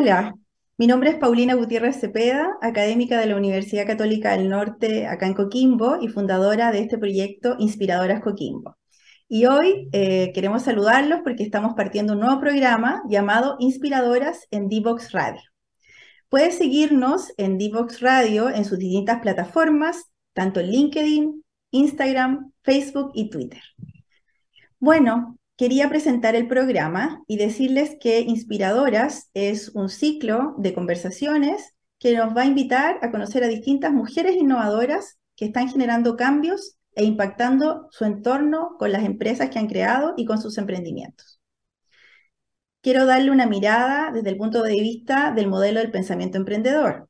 Hola, mi nombre es Paulina Gutiérrez Cepeda, académica de la Universidad Católica del Norte, acá en Coquimbo, y fundadora de este proyecto Inspiradoras Coquimbo. Y hoy eh, queremos saludarlos porque estamos partiendo un nuevo programa llamado Inspiradoras en Divox Radio. Puedes seguirnos en Divox Radio en sus distintas plataformas, tanto en LinkedIn, Instagram, Facebook y Twitter. Bueno, quería presentar el programa y decirles que Inspiradoras es un ciclo de conversaciones que nos va a invitar a conocer a distintas mujeres innovadoras que están generando cambios e impactando su entorno con las empresas que han creado y con sus emprendimientos. Quiero darle una mirada desde el punto de vista del modelo del pensamiento emprendedor,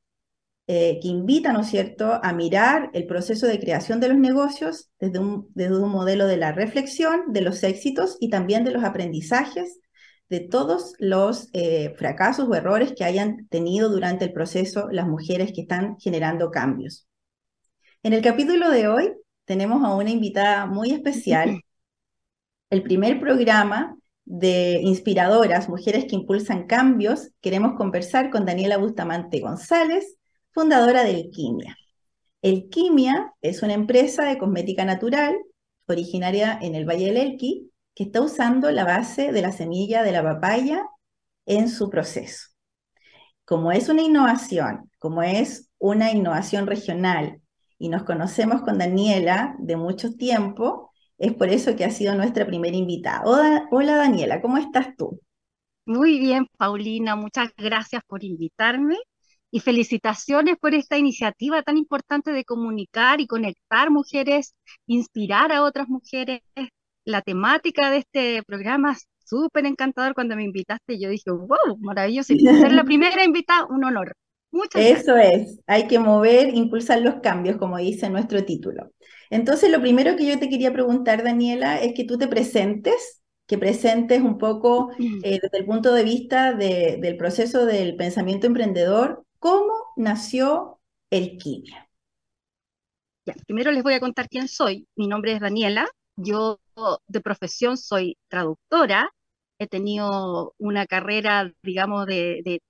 eh, que invita, ¿no es cierto?, a mirar el proceso de creación de los negocios desde un, desde un modelo de la reflexión, de los éxitos y también de los aprendizajes de todos los eh, fracasos o errores que hayan tenido durante el proceso las mujeres que están generando cambios. En el capítulo de hoy tenemos a una invitada muy especial, el primer programa de inspiradoras, mujeres que impulsan cambios. Queremos conversar con Daniela Bustamante González, fundadora de Elquimia. Elquimia es una empresa de cosmética natural originaria en el Valle del Elqui que está usando la base de la semilla de la papaya en su proceso. Como es una innovación, como es una innovación regional y nos conocemos con Daniela de mucho tiempo, es por eso que ha sido nuestra primera invitada. Hola, Daniela, ¿cómo estás tú? Muy bien, Paulina, muchas gracias por invitarme y felicitaciones por esta iniciativa tan importante de comunicar y conectar mujeres, inspirar a otras mujeres. La temática de este programa es súper encantador cuando me invitaste. Yo dije, wow, maravilloso. Y ser la primera invitada, un honor. Muchas Eso es, hay que mover, impulsar los cambios, como dice nuestro título. Entonces, lo primero que yo te quería preguntar, Daniela, es que tú te presentes, que presentes un poco mm. eh, desde el punto de vista del proceso del pensamiento emprendedor, ¿Cómo nació el Ya, primero les voy a contar quién soy. Mi nombre es Daniela. Yo de profesión soy traductora. He tenido una carrera, digamos, de,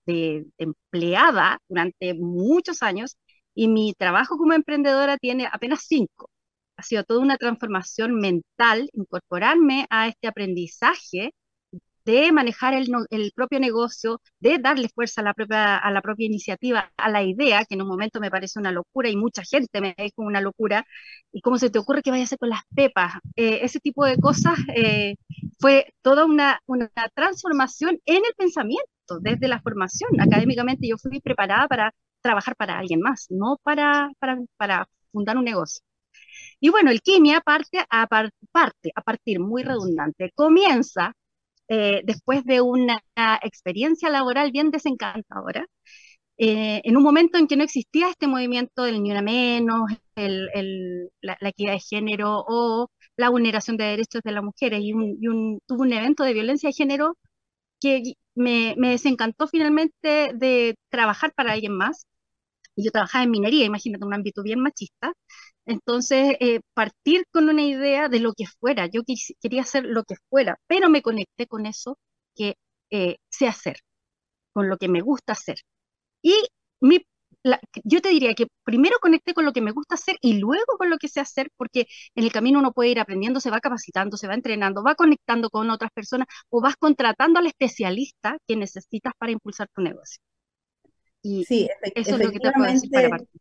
empleada durante muchos años y mi trabajo como emprendedora tiene apenas cinco. Ha sido toda una transformación mental, incorporarme a este aprendizaje de manejar el, propio negocio, de darle fuerza a la, propia, iniciativa, a la idea, que en un momento me parece una locura y mucha gente me dijo una locura, y cómo se te ocurre que vaya a hacer con las pepas. Eh, ese tipo de cosas eh, fue toda una, transformación en el pensamiento, desde la formación. Académicamente yo fui preparada para trabajar para alguien más, no para, fundar un negocio. Y bueno, el quimia parte, a partir, muy redundante, comienza eh, después de una experiencia laboral bien desencantadora, eh, en un momento en que no existía este movimiento del ni una menos, la, equidad de género o la vulneración de derechos de las mujeres, y, un, tuvo un evento de violencia de género que me, me desencantó finalmente de trabajar para alguien más. Y yo trabajaba en minería, imagínate, un ámbito bien machista, entonces, eh, partir con una idea de lo que fuera, yo quería hacer lo que fuera, pero me conecté con eso que eh, sé hacer, con lo que me gusta hacer. Y yo te diría que primero conecté con lo que me gusta hacer y luego con lo que sé hacer, porque en el camino uno puede ir aprendiendo, se va capacitando, se va entrenando, va conectando con otras personas o vas contratando al especialista que necesitas para impulsar tu negocio. Y sí, eso es lo que te puedo decir para partir.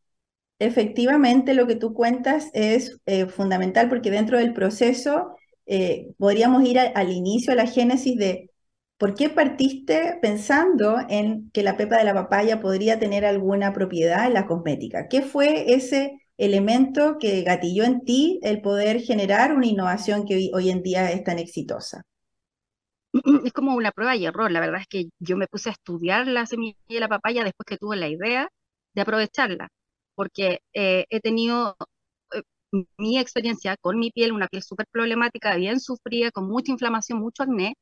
Efectivamente, lo que tú cuentas es eh, fundamental porque dentro del proceso eh, podríamos ir al inicio, a la génesis de ¿Por qué partiste pensando en que la pepa de la papaya podría tener alguna propiedad en la cosmética? ¿Qué fue ese elemento que gatilló en ti el poder generar una innovación que hoy, en día es tan exitosa? Es como una prueba y error. La verdad es que yo me puse a estudiar la semilla de la papaya después que tuve la idea de aprovecharla, porque eh, he tenido mi experiencia con mi piel, una piel súper problemática, bien sufrida, con mucha inflamación, mucho acné,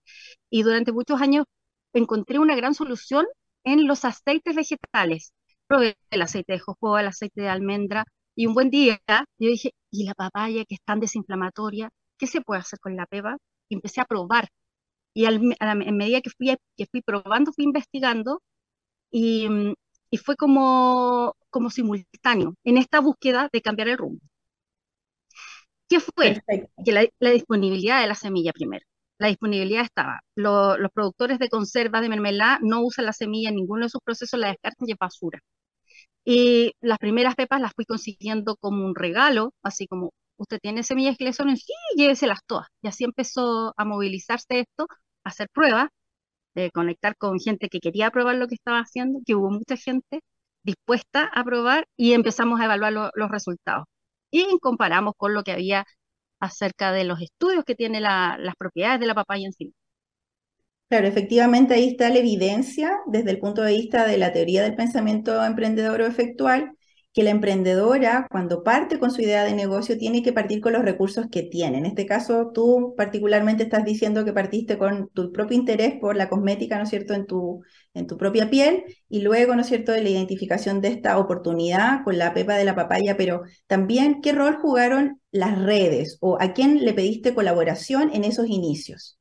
y durante muchos años encontré una gran solución en los aceites vegetales. Probé el aceite de jojoba, el aceite de almendra, y un buen día yo dije, ¿y la papaya que es tan desinflamatoria? ¿Qué se puede hacer con la pepa? Y empecé a probar. Y al, en medida que fui, que fui probando, fui investigando, y, y fue como, como simultáneo en esta búsqueda de cambiar el rumbo. ¿Qué fue? Que la, disponibilidad de la semilla primero. La disponibilidad estaba. los productores de conservas de mermelada no usan la semilla en ninguno de sus procesos, la descartan y es basura. Y las primeras pepas las fui consiguiendo como un regalo, así como usted tiene semillas que le son, sí, lléveselas todas. Y así empezó a movilizarse esto, a hacer pruebas, de conectar con gente que quería probar lo que estaba haciendo, que hubo mucha gente dispuesta a probar y empezamos a evaluar los resultados y comparamos con lo que había acerca de los estudios que tiene las propiedades de la papaya en sí. Claro, efectivamente ahí está la evidencia desde el punto de vista de la teoría del pensamiento emprendedor o efectual que la emprendedora, cuando parte con su idea de negocio, tiene que partir con los recursos que tiene. En este caso, tú particularmente estás diciendo que partiste con tu propio interés por la cosmética, ¿no es cierto?, en tu, en tu propia piel, y luego, ¿no es cierto?, de la identificación de esta oportunidad con la pepa de la papaya, pero también, ¿qué rol jugaron las redes o a quién le pediste colaboración en esos inicios?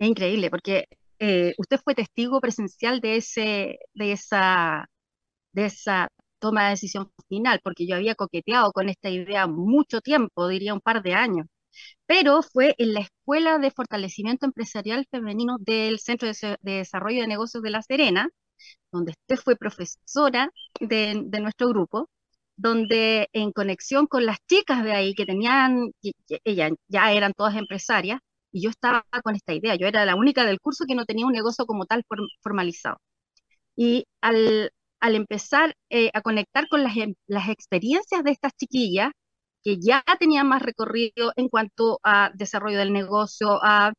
Es increíble, porque eh, usted fue testigo presencial de, ese, de esa de esa toma de decisión final, porque yo había coqueteado con esta idea mucho tiempo, diría un par de años, pero fue en la Escuela de Fortalecimiento Empresarial Femenino del Centro de, Desarrollo de Negocios de La Serena, donde usted fue profesora de, nuestro grupo, donde en conexión con las chicas de ahí que tenían, ellas ya eran todas empresarias, y yo estaba con esta idea, yo era la única del curso que no tenía un negocio como tal formalizado. Y al, al empezar eh, a conectar con las, em, las experiencias de estas chiquillas, que ya tenían más recorrido en cuanto a desarrollo del negocio, a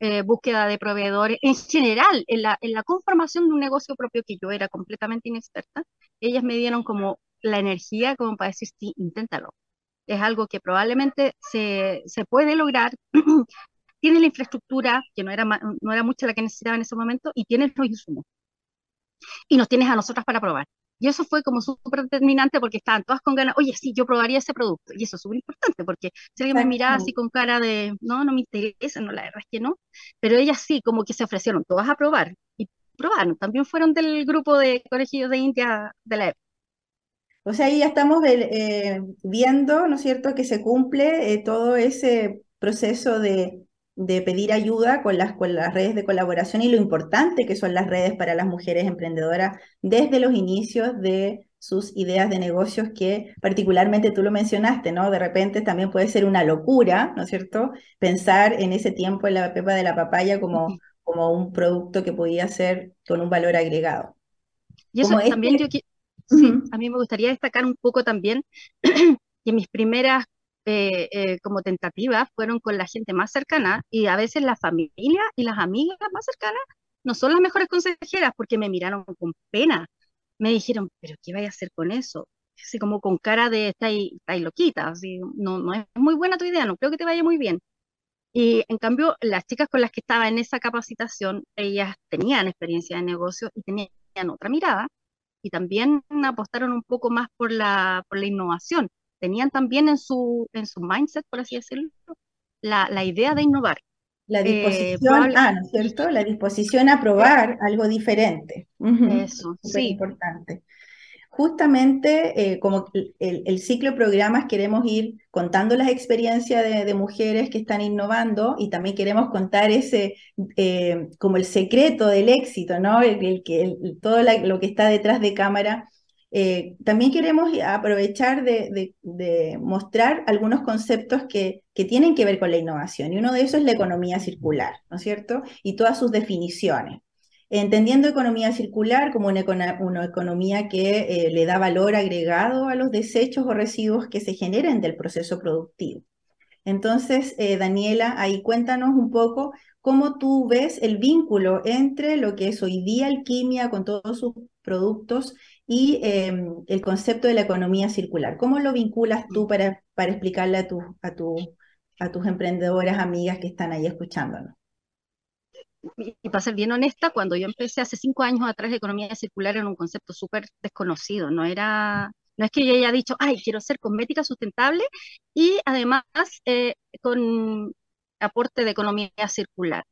eh, búsqueda de proveedores, en general, en la, conformación de un negocio propio que yo era completamente inexperta, ellas me dieron como la energía como para decir, sí, inténtalo. Es algo que probablemente se, se puede lograr. tienes la infraestructura, que no era, no era mucha la que necesitaba en ese momento, y tienes los insumos y nos tienes a nosotras para probar. Y eso fue como súper determinante porque estaban todas con ganas, oye, sí, yo probaría ese producto. Y eso es súper importante porque si alguien me miraba así con cara de, no, no me interesa, no, la verdad es que no. Pero ellas sí, como que se ofrecieron todas a probar y probaron. También fueron del grupo de colegios de India de la época. O sea, ahí ya estamos eh, viendo, ¿no es cierto?, que se cumple eh, todo ese proceso de de pedir ayuda con las, con las redes de colaboración y lo importante que son las redes para las mujeres emprendedoras desde los inicios de sus ideas de negocios que particularmente tú lo mencionaste, ¿no? De repente también puede ser una locura, ¿no es cierto? Pensar en ese tiempo en la pepa de la papaya como, como un producto que podía ser con un valor agregado. Y eso también este yo sí, a mí me gustaría destacar un poco también que mis primeras eh, eh, como tentativas fueron con la gente más cercana y a veces la familia y las amigas más cercanas no son las mejores consejeras porque me miraron con pena. Me dijeron, pero ¿qué voy a hacer con eso? Así como con cara de estáis, estáis loquita, así, no, no es muy buena tu idea, no creo que te vaya muy bien. Y en cambio, las chicas con las que estaba en esa capacitación, ellas tenían experiencia de negocio y tenían otra mirada y también apostaron un poco más por la, por la innovación tenían también en su, en su mindset, por así decirlo, la, la idea de innovar. La eh, disposición, ah, ¿no es cierto? La disposición a probar algo diferente. Eso, sí. importante. justamente eh, como el, ciclo de programas queremos ir contando las experiencias de, mujeres que están innovando y también queremos contar ese, eh, como el secreto del éxito, ¿no? El, que, todo lo que está detrás de cámara. Eh, también queremos aprovechar de, mostrar algunos conceptos que, tienen que ver con la innovación y uno de esos es la economía circular, ¿no es cierto? Y todas sus definiciones entendiendo economía circular como una, economía que eh, le da valor agregado a los desechos o residuos que se generen del proceso productivo. Entonces, eh, Daniela, ahí cuéntanos un poco cómo tú ves el vínculo entre lo que es hoy día alquimia con todos sus productos y em, el concepto de la economía circular. ¿Cómo lo vinculas tú para, para explicarle a, a, a tus emprendedoras amigas que están ahí escuchándonos? y para ser bien honesta, cuando yo empecé hace cinco años atrás, la economía circular era un concepto súper desconocido, no era, no es que yo haya dicho, ay, quiero ser cosmética sustentable y además eh, con aporte de economía circular.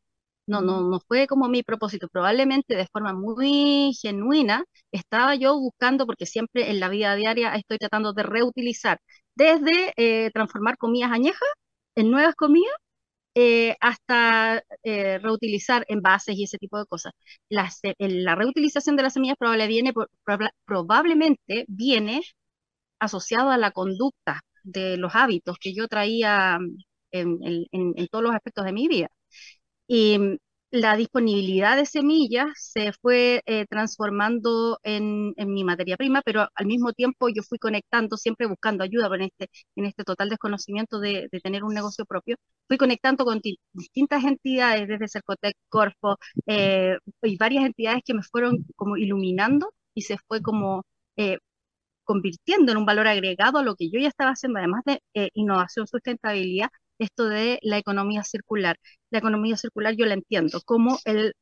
No, no, no fue como mi propósito. Probablemente de forma muy genuina estaba yo buscando, porque siempre en la vida diaria estoy tratando de reutilizar, desde eh, transformar comidas añejas en nuevas comidas eh, hasta eh, reutilizar envases y ese tipo de cosas. La, reutilización de las semillas probablemente viene asociado a la conducta de los hábitos que yo traía en, en todos los aspectos de mi vida. Y la disponibilidad de semillas se fue eh, transformando en, mi materia prima, pero al mismo tiempo yo fui conectando, siempre buscando ayuda en este, en este total desconocimiento de, tener un negocio propio, fui conectando con distintas entidades, desde Cercotec, Corfo, eh, y varias entidades que me fueron como iluminando y se fue como eh, convirtiendo en un valor agregado a lo que yo ya estaba haciendo, además de innovación, sustentabilidad, esto de la economía circular. La economía circular yo la entiendo como el,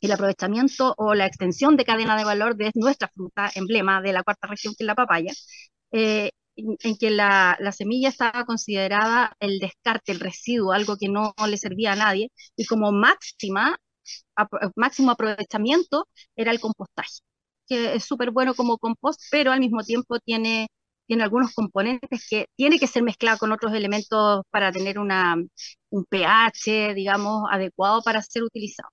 el aprovechamiento o la extensión de cadena de valor de nuestra fruta emblema de la cuarta región, que es la papaya, eh, en, que la, la, semilla estaba considerada el descarte, el residuo, algo que no, le servía a nadie, y como máxima, máximo aprovechamiento era el compostaje, que es súper bueno como compost, pero al mismo tiempo tiene tiene algunos componentes que tiene que ser mezclado con otros elementos para tener una, un pH, digamos, adecuado para ser utilizado.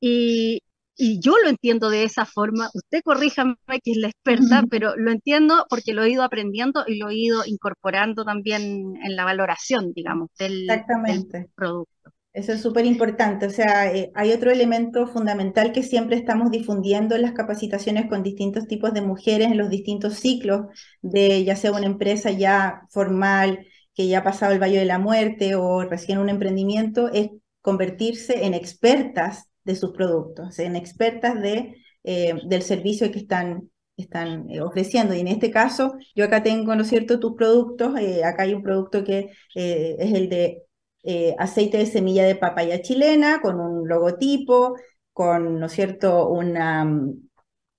Y, y yo lo entiendo de esa forma. Usted corríjame que es la experta, pero lo entiendo porque lo he ido aprendiendo y lo he ido incorporando también en la valoración, digamos, del, del producto. Eso es súper importante. O sea, eh, hay otro elemento fundamental que siempre estamos difundiendo en las capacitaciones con distintos tipos de mujeres en los distintos ciclos de ya sea una empresa ya formal, que ya ha pasado el Valle de la Muerte o recién un emprendimiento, es convertirse en expertas de sus productos, en expertas de, eh, del servicio que están, están eh, ofreciendo. Y en este caso, yo acá tengo, ¿no es cierto?, tus productos. acá hay un producto que es el de eh, aceite de semilla de papaya chilena con un logotipo, con, ¿no es cierto?, una, mm,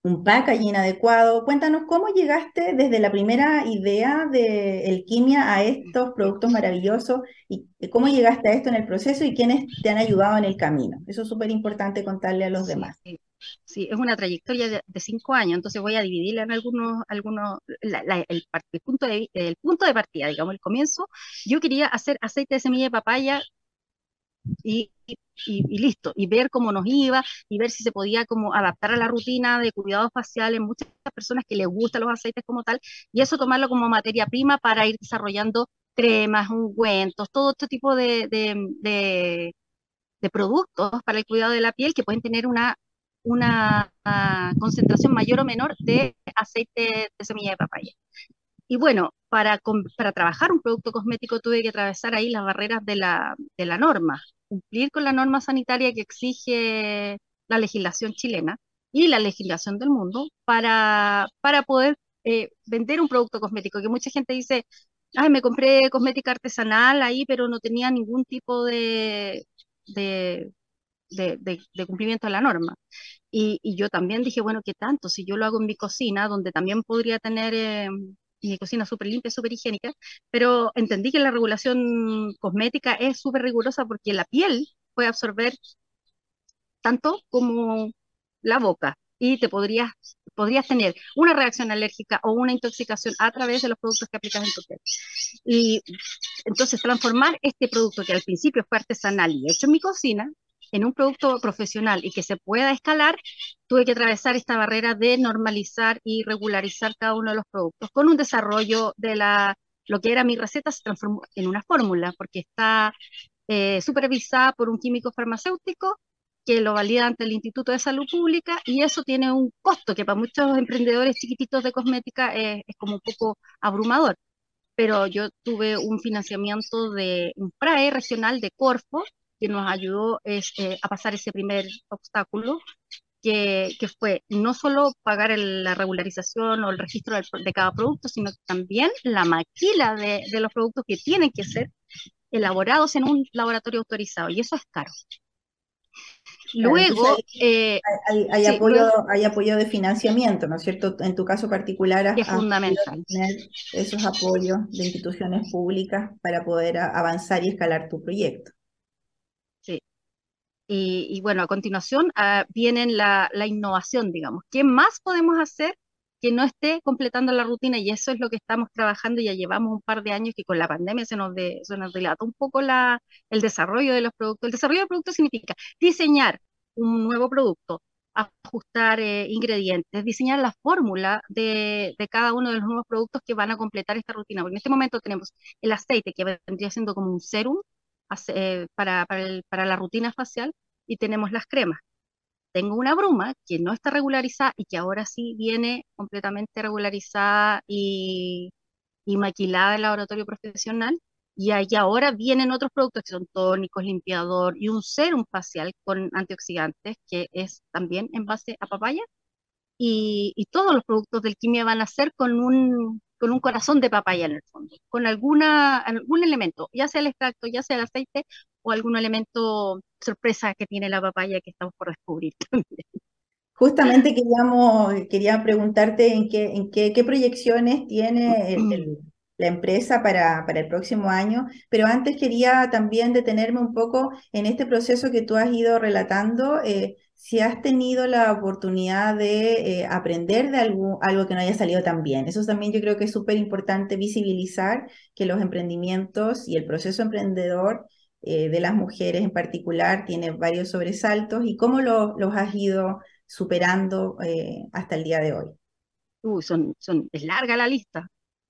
un packaging adecuado. Cuéntanos cómo llegaste desde la primera idea de Elquimia a estos productos maravillosos y cómo llegaste a esto en el proceso y quiénes te han ayudado en el camino. Eso es súper importante contarle a los demás. Sí, es una trayectoria de, cinco años, entonces voy a dividirla en algunos, algunos el, punto de, el punto de partida, digamos, el comienzo. Yo quería hacer aceite de semilla de papaya y, y, listo, y ver cómo nos iba, y ver si se podía como adaptar a la rutina de cuidados faciales, muchas personas que les gustan los aceites como tal, y eso tomarlo como materia prima para ir desarrollando cremas, ungüentos, todo este tipo de, de, de productos para el cuidado de la piel que pueden tener una una concentración mayor o menor de aceite de semilla de papaya. Y bueno, para, para trabajar un producto cosmético tuve que atravesar ahí las barreras de la, de la norma, cumplir con la norma sanitaria que exige la legislación chilena y la legislación del mundo para, para poder eh, vender un producto cosmético, que mucha gente dice, ay, me compré cosmética artesanal ahí, pero no tenía ningún tipo de, de, cumplimiento de la norma. Y, yo también dije, bueno, ¿qué tanto? Si yo lo hago en mi cocina, donde también podría tener eh, mi cocina súper limpia, súper higiénica, pero entendí que la regulación cosmética es súper rigurosa porque la piel puede absorber tanto como la boca y te podrías podrías tener una reacción alérgica o una intoxicación a través de los productos que aplicas en tu piel. Y entonces transformar este producto que al principio fue artesanal y hecho en mi cocina en un producto profesional y que se pueda escalar, tuve que atravesar esta barrera de normalizar y regularizar cada uno de los productos con un desarrollo de la lo que era mi receta se transformó en una fórmula porque está eh, supervisada por un químico farmacéutico que lo valida ante el Instituto de Salud Pública y eso tiene un costo que para muchos emprendedores chiquititos de cosmética es, como un poco abrumador. Pero yo tuve un financiamiento de un PRAE regional de Corfo que nos ayudó este, a pasar ese primer obstáculo, que, que fue no solo pagar la regularización o el registro de, cada producto, sino también la maquila de, de los productos que tienen que ser elaborados en un laboratorio autorizado, y eso es caro. Luego, eh, hay, apoyo, hay apoyo de financiamiento, ¿no es cierto? En tu caso particular, es fundamental. tener esos apoyos de instituciones públicas para poder avanzar y escalar tu proyecto. Sí. Y, bueno, a continuación uh, viene la, la innovación, digamos. ¿Qué más podemos hacer que no esté completando la rutina y eso es lo que estamos trabajando, ya llevamos un par de años que con la pandemia se nos, de, se nos dilata un poco la, el desarrollo de los productos. El desarrollo de productos significa diseñar un nuevo producto, ajustar eh, ingredientes, diseñar la fórmula de, de, cada uno de los nuevos productos que van a completar esta rutina. Porque en este momento tenemos el aceite que vendría siendo como un serum eh, para, la rutina facial y tenemos las cremas tengo una bruma que no está regularizada y que ahora sí viene completamente regularizada y, maquilada en laboratorio profesional. Y ahí ahora vienen otros productos que son tónicos, limpiador y un serum facial con antioxidantes que es también en base a papaya. Y, y todos los productos del quimia van a ser con un, con un corazón de papaya en el fondo, con alguna, algún elemento, ya sea el extracto, ya sea el aceite o algún elemento sorpresa que tiene la papaya que estamos por descubrir también. Justamente queríamos, quería preguntarte en qué, en qué, qué proyecciones tiene la empresa para, para, el próximo año, pero antes quería también detenerme un poco en este proceso que tú has ido relatando. Eh, si has tenido la oportunidad de eh, aprender de algo, algo que no haya salido tan bien. Eso también yo creo que es súper importante visibilizar que los emprendimientos y el proceso emprendedor eh, de las mujeres en particular tiene varios sobresaltos y cómo los has ido superando eh, hasta el día de hoy. Uy, son, son, es larga la lista,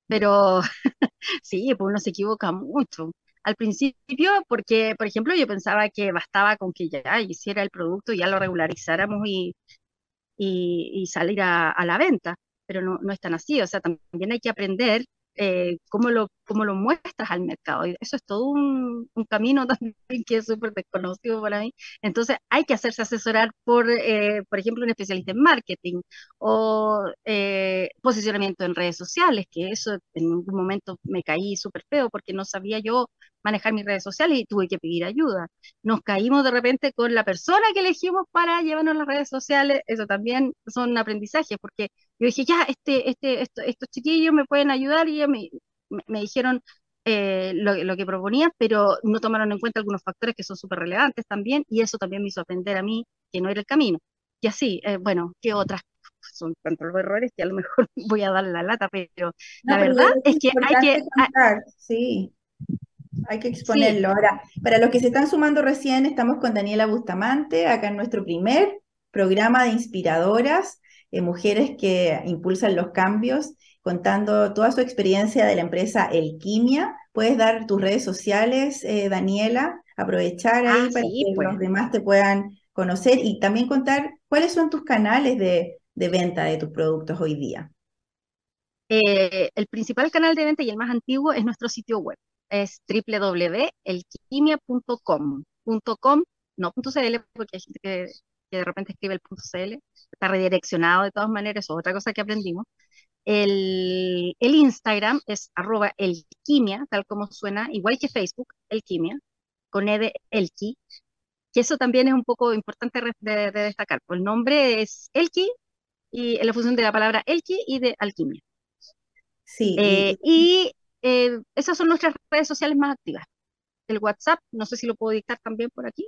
pero sí, pues uno se equivoca mucho al principio, porque, por ejemplo, yo pensaba que bastaba con que ya hiciera el producto, ya lo regularizáramos y, y, salir a, a, la venta, pero no, no es tan así, o sea, también hay que aprender eh, cómo, lo, cómo lo muestras al mercado. Eso es todo un, un camino también que es súper desconocido para mí. Entonces hay que hacerse asesorar por, eh, por ejemplo, un especialista en marketing o eh, posicionamiento en redes sociales, que eso en un momento me caí súper feo porque no sabía yo manejar mis redes sociales y tuve que pedir ayuda. Nos caímos de repente con la persona que elegimos para llevarnos las redes sociales, eso también son aprendizajes, porque yo dije, ya, este, este, estos chiquillos me pueden ayudar y me, me, dijeron eh, lo, lo, que proponía, pero no tomaron en cuenta algunos factores que son súper relevantes también, y eso también me hizo aprender a mí que no era el camino. Y así, eh, bueno, ¿qué otras son tantos errores que a lo mejor voy a dar la lata, pero la verdad es, que hay que... sí, hay que exponerlo. Ahora, para los que se están sumando recién, estamos con Daniela Bustamante, acá en nuestro primer programa de inspiradoras, eh, mujeres que impulsan los cambios, contando toda su experiencia de la empresa Elquimia. Puedes dar tus redes sociales, eh, Daniela, aprovechar ahí ah, para que pues. los demás te puedan conocer y también contar cuáles son tus canales de, venta de tus productos hoy día. Eh, el principal canal de venta y el más antiguo es nuestro sitio web es www.elquimia.com. .com, no .cl, porque hay gente que, de repente escribe el .cl, está redireccionado de todas maneras, es otra cosa que aprendimos. El, el Instagram es arroba elquimia, tal como suena, igual que Facebook, elquimia, con E de elqui, que eso también es un poco importante de, destacar. Pues el nombre es elqui y en la función de la palabra elqui y de alquimia. Sí. Eh, y eh, esas son nuestras redes sociales más activas. El WhatsApp, no sé si lo puedo dictar también por aquí.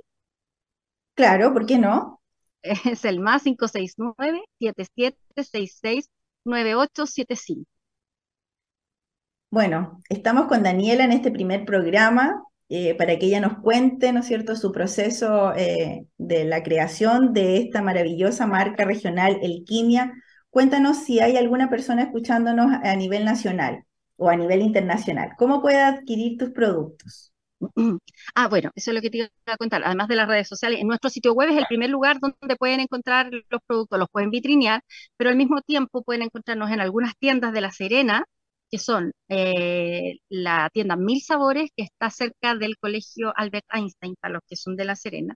Claro, ¿por qué no? Es el más 569-7766-9875. Bueno, estamos con Daniela en este primer programa eh, para que ella nos cuente, ¿no es cierto?, su proceso eh, de la creación de esta maravillosa marca regional Elquimia. Cuéntanos si hay alguna persona escuchándonos a nivel nacional o a nivel internacional. ¿Cómo puede adquirir tus productos? Ah, bueno, eso es lo que te iba a contar. Además de las redes sociales, en nuestro sitio web es el primer lugar donde pueden encontrar los productos, los pueden vitrinear, pero al mismo tiempo pueden encontrarnos en algunas tiendas de La Serena, que son eh, la tienda Mil Sabores, que está cerca del colegio Albert Einstein, para los que son de La Serena,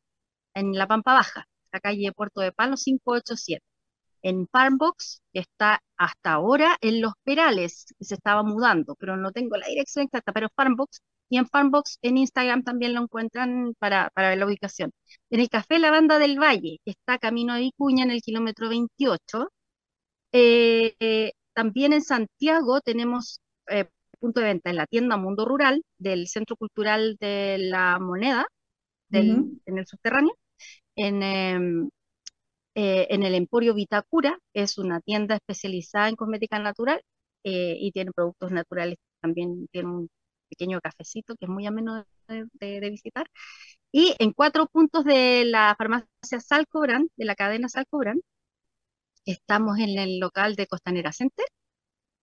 en la Pampa Baja, la calle Puerto de Palo 587. En Farmbox, que está hasta ahora en Los Perales, que se estaba mudando, pero no tengo la dirección exacta, pero Farmbox, y en Farmbox en Instagram también lo encuentran para, para ver la ubicación. En el Café La Banda del Valle, que está camino de Vicuña en el kilómetro 28, eh, también en Santiago tenemos eh, punto de venta en la tienda Mundo Rural del Centro Cultural de la Moneda, en el subterráneo, en, em, eh, en el Emporio Vitacura, es una tienda especializada en cosmética natural eh, y tiene productos naturales, también tiene un pequeño cafecito que es muy ameno de, visitar. Y en cuatro puntos de la farmacia Salcobran, de la cadena Salcobran, Estamos en el local de Costanera Center,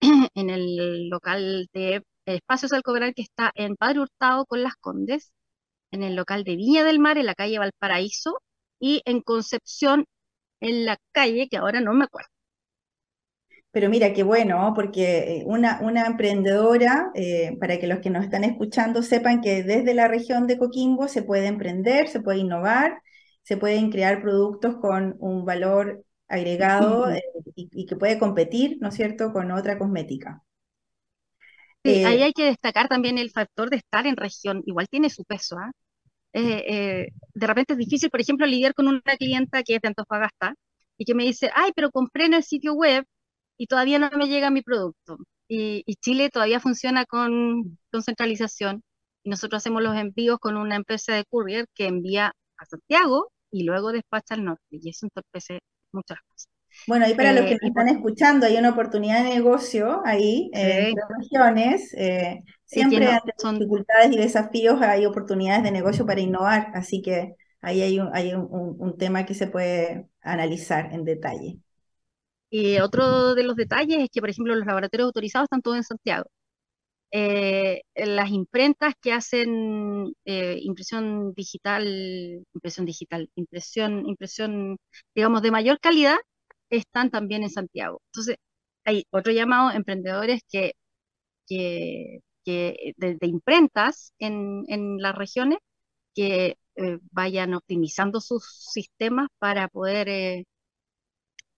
en el local de Espacios Alcoberal que está en Padre Hurtado con Las Condes, en el local de Viña del Mar en la calle Valparaíso y en Concepción en la calle que ahora no me acuerdo. Pero mira, qué bueno, porque eh, una, una emprendedora, eh, para que los que nos están escuchando sepan que desde la región de Coquimbo se puede emprender, se puede innovar, se pueden crear productos con un valor agregado eh, y, que puede competir, ¿no es cierto?, con otra cosmética. Sí, eh, ahí hay que destacar también el factor de estar en región, igual tiene su peso, ¿ah? Eh, de repente es difícil, por ejemplo, lidiar con una clienta que es de Antofagasta y que me dice, ay, pero compré en el sitio web y todavía no me llega mi producto. Y, y Chile todavía funciona con, con, centralización y nosotros hacemos los envíos con una empresa de courier que envía a Santiago y luego despacha al norte y eso entorpece muchas cosas. Bueno, y para los que nos eh, están escuchando, hay una oportunidad de negocio ahí eh, en las regiones. Eh, siempre ante dificultades y desafíos hay oportunidades de negocio para innovar, así que ahí hay un, hay un, tema que se puede analizar en detalle. Y otro de los detalles es que, por ejemplo, los laboratorios autorizados están todos en Santiago. las imprentas que hacen impresión digital, impresión digital, impresión, impresión, digamos, de mayor calidad, están también en Santiago. Entonces, hay otro llamado emprendedores que, que, de, imprentas en, en, las regiones que eh, vayan optimizando sus sistemas para poder eh,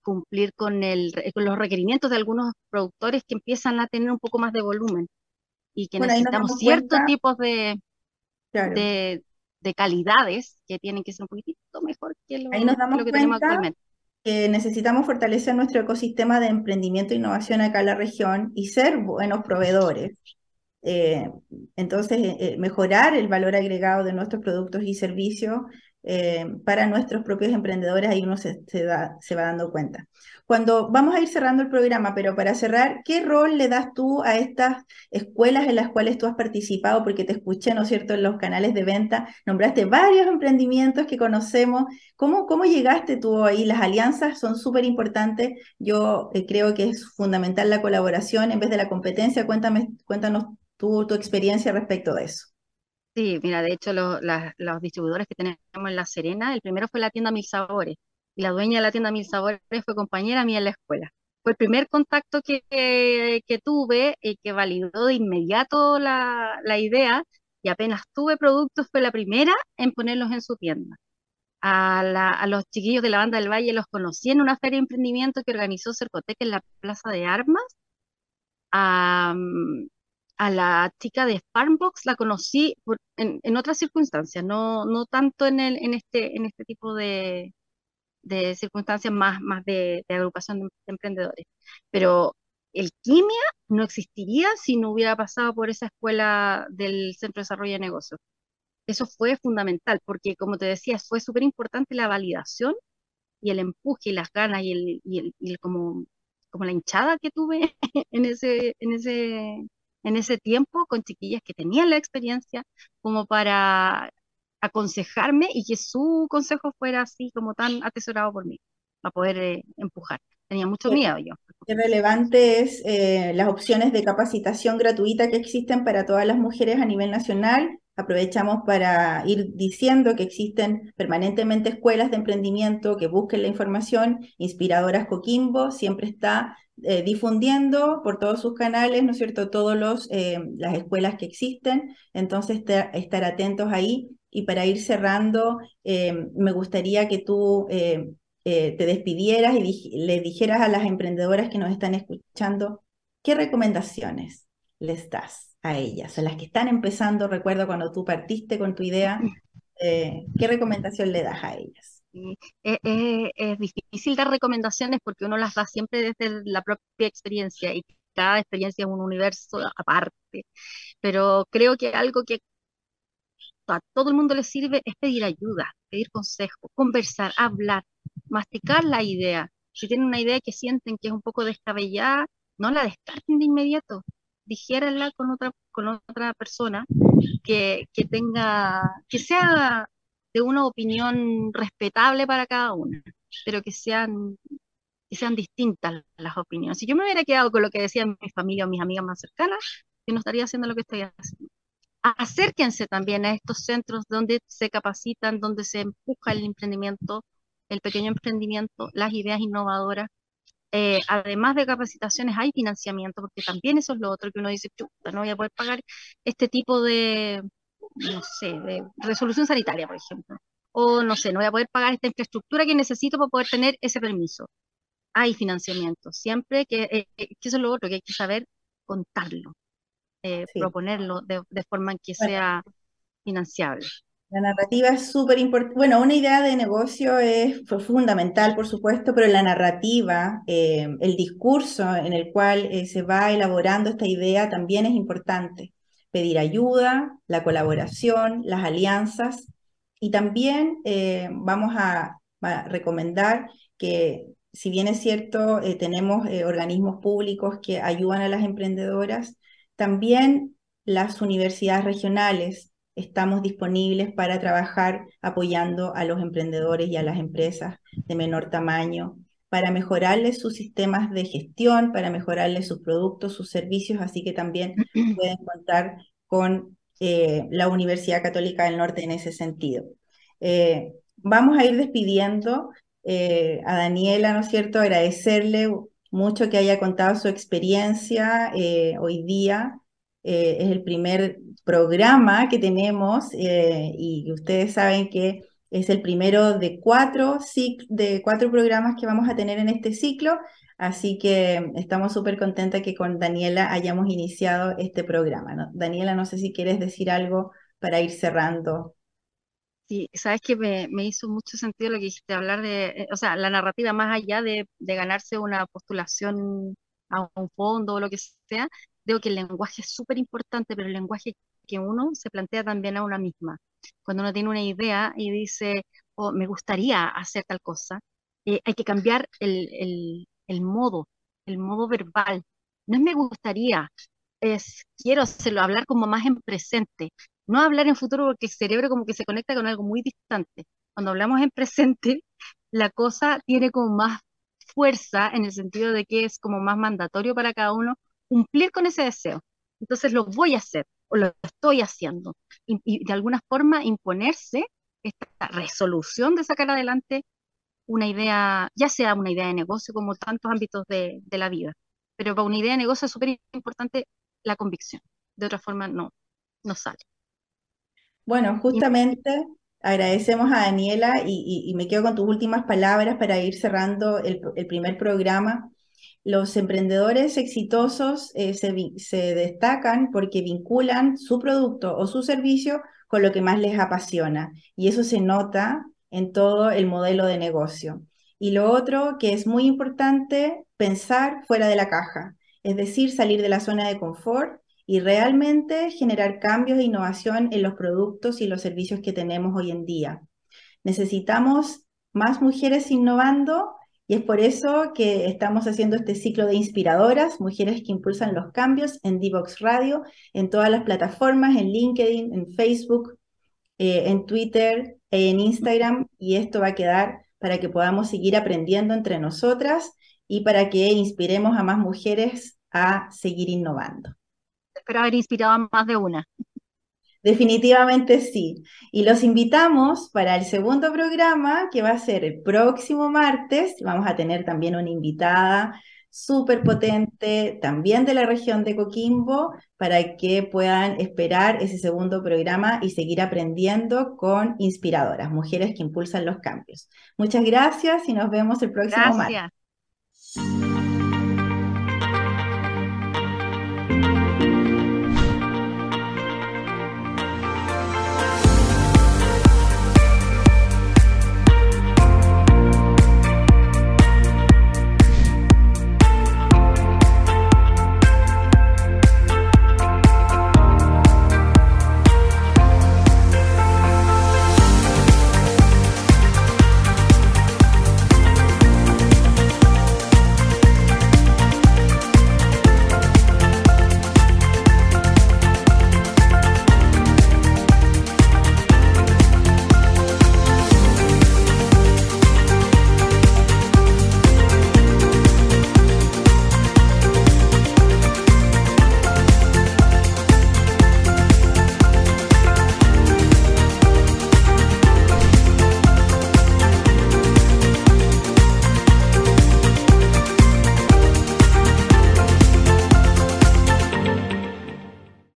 cumplir con, el, con los requerimientos de algunos productores que empiezan a tener un poco más de volumen y que necesitamos ciertos tipos de, de, de, calidades que tienen que ser un poquitito mejor que lo, que tenemos actualmente que necesitamos fortalecer nuestro ecosistema de emprendimiento e innovación acá en la región y ser buenos proveedores. Eh, entonces, eh, eh, mejorar el valor agregado de nuestros productos y servicios para nuestros propios emprendedores, ahí uno se, da, se va dando cuenta. Cuando vamos a ir cerrando el programa, pero para cerrar, ¿qué rol le das tú a estas escuelas en las cuales tú has participado? Porque te escuché, ¿no es cierto?, en los canales de venta, nombraste varios emprendimientos que conocemos. ¿Cómo, cómo llegaste tú ahí? Las alianzas son súper importantes. Yo creo que es fundamental la colaboración en vez de la competencia. Cuéntame, cuéntanos tú, tu experiencia respecto de eso. Sí, mira, de hecho los distribuidores que tenemos en La Serena, el primero fue la tienda Mil Sabores, y la dueña de la tienda Mil Sabores fue compañera mía en la escuela. Fue el primer contacto que, que tuve y que validó de inmediato la, la idea y apenas tuve productos fue la primera en ponerlos en su tienda. A, la, a, los chiquillos de la banda del Valle los conocí en una feria de emprendimiento que organizó Cercotec en la Plaza de Armas. A, a la chica de Farmbox la conocí en, en, otras circunstancias, no, no tanto en, el, en, este, en este tipo de, de circunstancias más, más de, agrupación de, emprendedores. Pero el quimia no existiría si no hubiera pasado por esa escuela del Centro de Desarrollo de Negocios. Eso fue fundamental, porque como te decía, fue súper importante la validación y el empuje y las ganas y, el, y el, como, como la hinchada que tuve en ese, en ese, en ese tiempo con chiquillas que tenían la experiencia como para aconsejarme y que su consejo fuera así como tan atesorado por mí, para poder eh, empujar. Tenía mucho miedo yo. Qué relevante es eh, las opciones de capacitación gratuita que existen para todas las mujeres a nivel nacional. Aprovechamos para ir diciendo que existen permanentemente escuelas de emprendimiento que busquen la información. Inspiradoras Coquimbo siempre está eh, difundiendo por todos sus canales, ¿no es cierto?, todas las escuelas que existen. Entonces, estar atentos ahí y para ir cerrando, eh, me gustaría que tú eh, eh, te despidieras y le dijeras a las emprendedoras que nos están escuchando, ¿qué recomendaciones les das a ellas, a las que están empezando? Recuerdo cuando tú partiste con tu idea, ¿qué recomendación le das a ellas? es difícil dar recomendaciones porque uno las da siempre desde la propia experiencia y cada experiencia es un universo aparte, pero creo que algo que a todo el mundo le sirve es pedir ayuda, pedir consejo, conversar, hablar, masticar la idea. Si tienen una idea que sienten que es un poco descabellada, no la descarten de inmediato. Dijéranla con otra, con otra persona que, que tenga, que sea de una opinión respetable para cada una, pero que sean, que sean distintas las opiniones. Si yo me hubiera quedado con lo que decían mi familia o mis amigas más cercanas, yo no estaría haciendo lo que estoy haciendo acérquense también a estos centros donde se capacitan, donde se empuja el emprendimiento, el pequeño emprendimiento, las ideas innovadoras. Eh, además de capacitaciones, hay financiamiento, porque también eso es lo otro que uno dice, no voy a poder pagar este tipo de, no sé, de resolución sanitaria, por ejemplo. O no sé, no voy a poder pagar esta infraestructura que necesito para poder tener ese permiso. Hay financiamiento, siempre que, eh, eh, que eso es lo otro, que hay que saber contarlo. Eh, proponerlo de, forma que sea financiable. La narrativa es súper importante. Bueno, una idea de negocio es fundamental, por supuesto, pero la narrativa, eh, el discurso en el cual eh, se va elaborando esta idea también es importante. Pedir ayuda, la colaboración, las alianzas y también vamos a, a, recomendar que, si bien es cierto, tenemos organismos públicos que ayudan a las emprendedoras, también las universidades regionales estamos disponibles para trabajar apoyando a los emprendedores y a las empresas de menor tamaño para mejorarles sus sistemas de gestión, para mejorarles sus productos, sus servicios, así que también pueden contar con eh, la Universidad Católica del Norte en ese sentido. Eh, vamos a ir despidiendo eh, a Daniela, ¿no es cierto? Agradecerle mucho que haya contado su experiencia hoy día. Eh, es el primer programa que tenemos eh, y ustedes saben que es el primero de cuatro, de cuatro programas que vamos a tener en este ciclo. Así que estamos súper contentas que con Daniela hayamos iniciado este programa. Daniela, no sé si quieres decir algo para ir cerrando Sí, sabes que me, hizo mucho sentido lo que dijiste, hablar de, eh, o sea, la narrativa más allá de, ganarse una postulación a un fondo o lo que sea, digo que el lenguaje es súper importante, pero el lenguaje que uno se plantea también a una misma. Cuando uno tiene una idea y dice, oh, me gustaría hacer tal cosa, eh, hay que cambiar el, el modo, el modo verbal. No es me gustaría, es quiero hacerlo, hablar como más en presente no hablar en futuro porque el cerebro como que se conecta con algo muy distante. Cuando hablamos en presente, la cosa tiene como más fuerza en el sentido de que es como más mandatorio para cada uno cumplir con ese deseo. Entonces lo voy a hacer o lo estoy haciendo. Y, de alguna forma imponerse esta resolución de sacar adelante una idea, ya sea una idea de negocio como tantos ámbitos de, de la vida. Pero para una idea de negocio es súper importante la convicción. De otra forma no, no sale. Bueno, justamente agradecemos a Daniela y, me quedo con tus últimas palabras para ir cerrando el, primer programa. Los emprendedores exitosos eh, se, se destacan porque vinculan su producto o su servicio con lo que más les apasiona y eso se nota en todo el modelo de negocio. Y lo otro que es muy importante, pensar fuera de la caja, es decir, salir de la zona de confort y realmente generar cambios e innovación en los productos y los servicios que tenemos hoy en día. Necesitamos más mujeres innovando y es por eso que estamos haciendo este ciclo de inspiradoras, mujeres que impulsan los cambios en Divox Radio, en todas las plataformas, en LinkedIn, en Facebook, eh, en Twitter, en Instagram, y esto va a quedar para que podamos seguir aprendiendo entre nosotras y para que inspiremos a más mujeres a seguir innovando. Espero haber inspirado a más de una. Definitivamente sí. Y los invitamos para el segundo programa, que va a ser el próximo martes. Vamos a tener también una invitada súper potente, también de la región de Coquimbo, para que puedan esperar ese segundo programa y seguir aprendiendo con inspiradoras, mujeres que impulsan los cambios. Muchas gracias y nos vemos el próximo martes.